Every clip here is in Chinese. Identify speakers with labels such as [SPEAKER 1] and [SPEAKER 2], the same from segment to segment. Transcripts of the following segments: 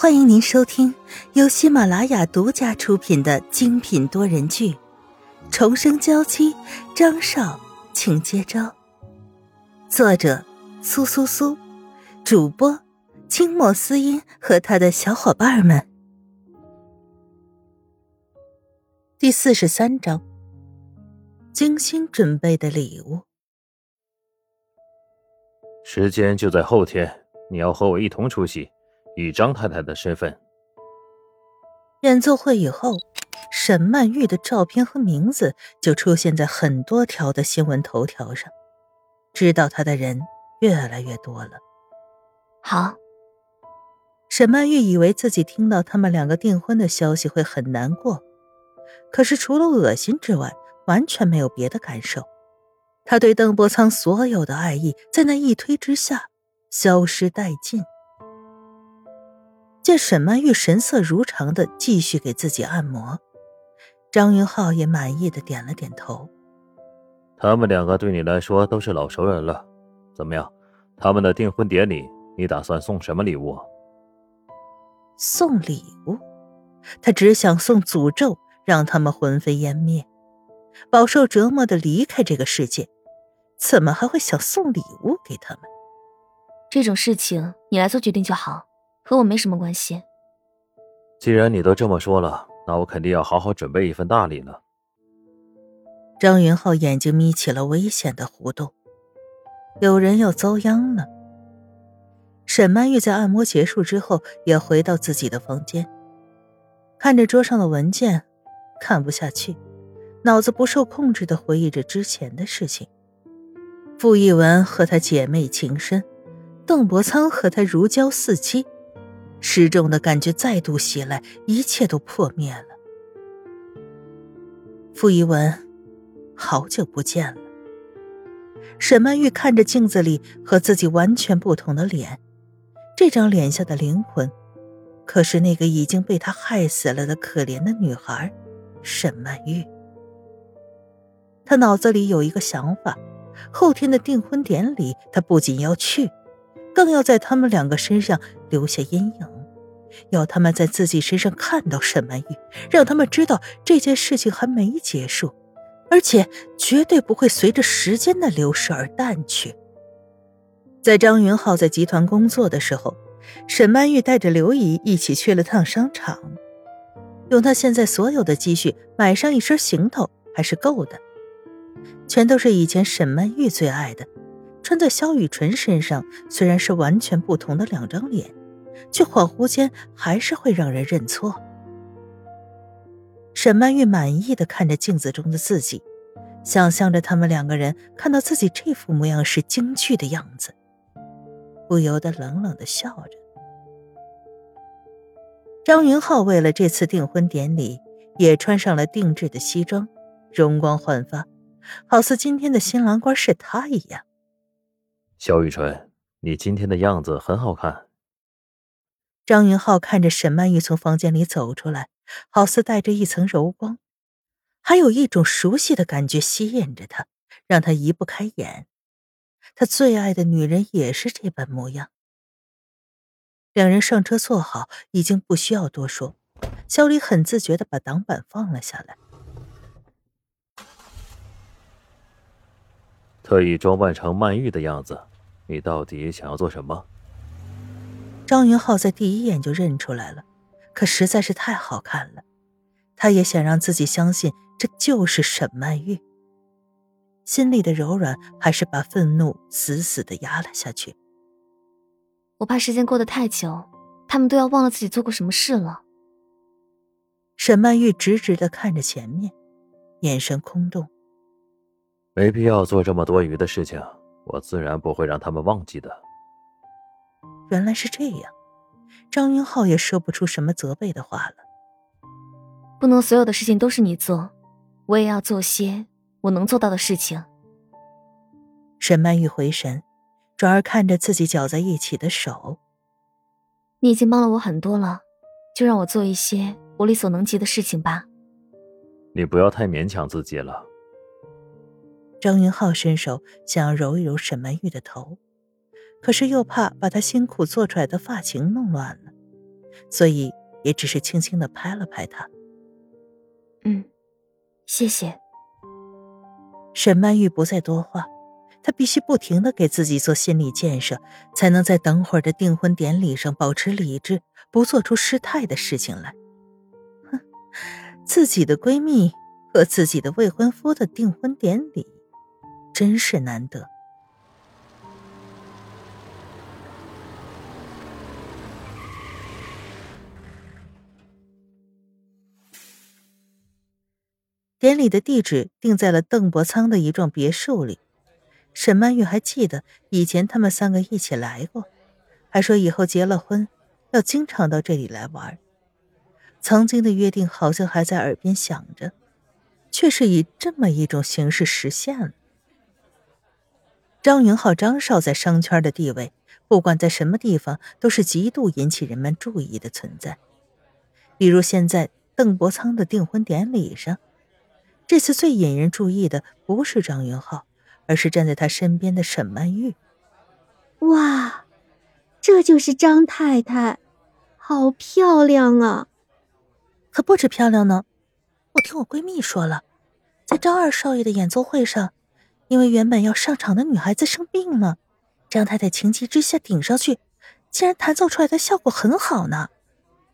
[SPEAKER 1] 欢迎您收听由喜马拉雅独家出品的精品多人剧《重生娇妻》，张少，请接招。作者：苏苏苏，主播：清墨思音和他的小伙伴们。第四十三章，精心准备的礼物。
[SPEAKER 2] 时间就在后天，你要和我一同出席。以张太太的身份，
[SPEAKER 1] 演奏会以后，沈曼玉的照片和名字就出现在很多条的新闻头条上，知道她的人越来越多了。
[SPEAKER 3] 好，
[SPEAKER 1] 沈曼玉以为自己听到他们两个订婚的消息会很难过，可是除了恶心之外，完全没有别的感受。她对邓伯苍所有的爱意，在那一推之下消失殆尽。见沈曼玉神色如常的继续给自己按摩，张云浩也满意的点了点头。
[SPEAKER 2] 他们两个对你来说都是老熟人了，怎么样？他们的订婚典礼，你打算送什么礼物？
[SPEAKER 1] 送礼物？他只想送诅咒，让他们魂飞烟灭，饱受折磨的离开这个世界。怎么还会想送礼物给他们？
[SPEAKER 3] 这种事情你来做决定就好。和我没什么关系。
[SPEAKER 2] 既然你都这么说了，那我肯定要好好准备一份大礼了。
[SPEAKER 1] 张云浩眼睛眯起了危险的弧度，有人要遭殃了。沈曼玉在按摩结束之后，也回到自己的房间，看着桌上的文件，看不下去，脑子不受控制的回忆着之前的事情。傅艺文和她姐妹情深，邓伯苍和她如胶似漆。失重的感觉再度袭来，一切都破灭了。傅一文，好久不见了。沈曼玉看着镜子里和自己完全不同的脸，这张脸下的灵魂，可是那个已经被他害死了的可怜的女孩，沈曼玉。他脑子里有一个想法：后天的订婚典礼，他不仅要去。更要在他们两个身上留下阴影，要他们在自己身上看到沈曼玉，让他们知道这件事情还没结束，而且绝对不会随着时间的流逝而淡去。在张云浩在集团工作的时候，沈曼玉带着刘姨一起去了趟商场，用她现在所有的积蓄买上一身行头还是够的，全都是以前沈曼玉最爱的。穿在萧雨纯身上，虽然是完全不同的两张脸，却恍惚间还是会让人认错。沈曼玉满意的看着镜子中的自己，想象着他们两个人看到自己这副模样时惊惧的样子，不由得冷冷的笑着。张云浩为了这次订婚典礼，也穿上了定制的西装，容光焕发，好似今天的新郎官是他一样。
[SPEAKER 2] 萧雨纯，你今天的样子很好看。
[SPEAKER 1] 张云浩看着沈曼玉从房间里走出来，好似带着一层柔光，还有一种熟悉的感觉吸引着他，让他移不开眼。他最爱的女人也是这般模样。两人上车坐好，已经不需要多说。小李很自觉的把挡板放了下来。
[SPEAKER 2] 特意装扮成曼玉的样子，你到底想要做什么？
[SPEAKER 1] 张云浩在第一眼就认出来了，可实在是太好看了，他也想让自己相信这就是沈曼玉。心里的柔软还是把愤怒死死的压了下去。
[SPEAKER 3] 我怕时间过得太久，他们都要忘了自己做过什么事了。
[SPEAKER 1] 沈曼玉直直的看着前面，眼神空洞。
[SPEAKER 2] 没必要做这么多余的事情，我自然不会让他们忘记的。
[SPEAKER 1] 原来是这样，张云浩也说不出什么责备的话了。
[SPEAKER 3] 不能所有的事情都是你做，我也要做些我能做到的事情。
[SPEAKER 1] 沈曼玉回神，转而看着自己搅在一起的手。
[SPEAKER 3] 你已经帮了我很多了，就让我做一些我力所能及的事情吧。
[SPEAKER 2] 你不要太勉强自己了。
[SPEAKER 1] 张云浩伸手想要揉一揉沈曼玉的头，可是又怕把她辛苦做出来的发型弄乱了，所以也只是轻轻的拍了拍她。
[SPEAKER 3] 嗯，谢谢。
[SPEAKER 1] 沈曼玉不再多话，她必须不停的给自己做心理建设，才能在等会儿的订婚典礼上保持理智，不做出失态的事情来。哼，自己的闺蜜和自己的未婚夫的订婚典礼，真是难得。典礼的地址定在了邓伯仓的一幢别墅里。沈曼玉还记得以前他们三个一起来过，还说以后结了婚要经常到这里来玩。曾经的约定好像还在耳边响着，却是以这么一种形式实现了。张云浩、张少在商圈的地位，不管在什么地方都是极度引起人们注意的存在。比如现在邓伯苍的订婚典礼上。这次最引人注意的不是张云浩，而是站在他身边的沈曼玉。
[SPEAKER 4] 哇，这就是张太太，好漂亮啊！
[SPEAKER 1] 可不止漂亮呢，我听我闺蜜说了，在张二少爷的演奏会上，因为原本要上场的女孩子生病了，张太太情急之下顶上去，竟然弹奏出来的效果很好呢。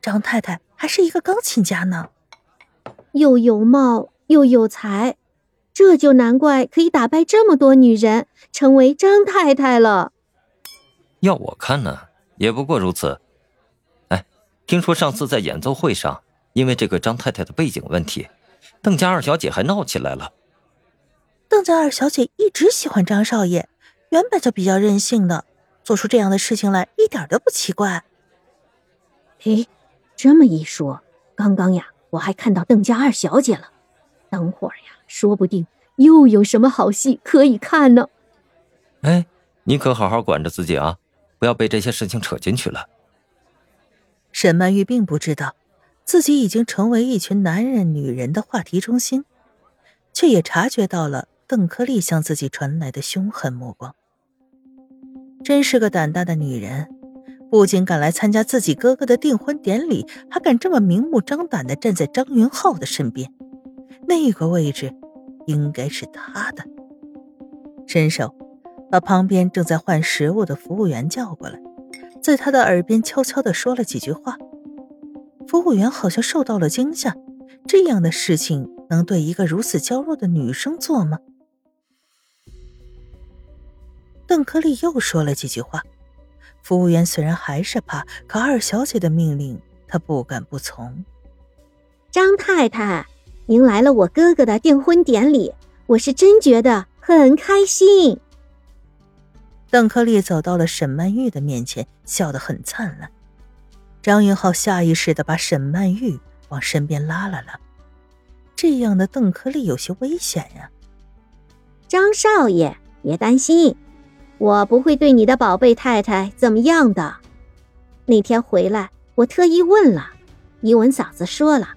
[SPEAKER 1] 张太太还是一个钢琴家呢，
[SPEAKER 4] 又有貌。又有才，这就难怪可以打败这么多女人，成为张太太了。
[SPEAKER 5] 要我看呢，也不过如此。哎，听说上次在演奏会上，因为这个张太太的背景问题，邓家二小姐还闹起来了。
[SPEAKER 1] 邓家二小姐一直喜欢张少爷，原本就比较任性的，做出这样的事情来一点都不奇怪。
[SPEAKER 4] 嘿，这么一说，刚刚呀，我还看到邓家二小姐了。等会儿呀，说不定又有什么好戏可以看呢。
[SPEAKER 5] 哎，你可好好管着自己啊，不要被这些事情扯进去了。
[SPEAKER 1] 沈曼玉并不知道自己已经成为一群男人、女人的话题中心，却也察觉到了邓克利向自己传来的凶狠目光。真是个胆大的女人，不仅敢来参加自己哥哥的订婚典礼，还敢这么明目张胆的站在张云浩的身边。那个位置，应该是他的。伸手把旁边正在换食物的服务员叫过来，在他的耳边悄悄的说了几句话。服务员好像受到了惊吓，这样的事情能对一个如此娇弱的女生做吗？邓克利又说了几句话，服务员虽然还是怕，可二小姐的命令他不敢不从。
[SPEAKER 4] 张太太。您来了我哥哥的订婚典礼，我是真觉得很开心。
[SPEAKER 1] 邓克利走到了沈曼玉的面前，笑得很灿烂。张云浩下意识的把沈曼玉往身边拉了拉，这样的邓克利有些危险呀。
[SPEAKER 4] 张少爷，别担心，我不会对你的宝贝太太怎么样的。那天回来，我特意问了，怡文嫂子说了。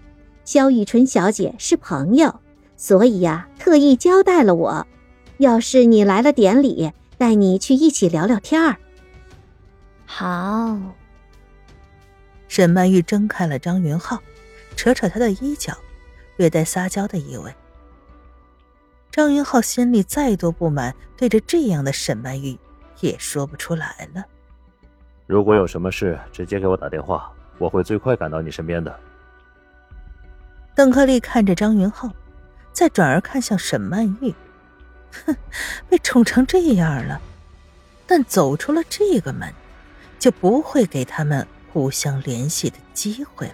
[SPEAKER 4] 萧雨纯小姐是朋友，所以呀，特意交代了我。要是你来了典礼，带你去一起聊聊天儿。
[SPEAKER 3] 好。
[SPEAKER 1] 沈曼玉睁开了张云浩，扯扯他的衣角，略带撒娇的意味。张云浩心里再多不满，对着这样的沈曼玉也说不出来了。
[SPEAKER 2] 如果有什么事，直接给我打电话，我会最快赶到你身边的。
[SPEAKER 1] 邓克利看着张云浩，再转而看向沈曼玉，哼，被宠成这样了，但走出了这个门，就不会给他们互相联系的机会了。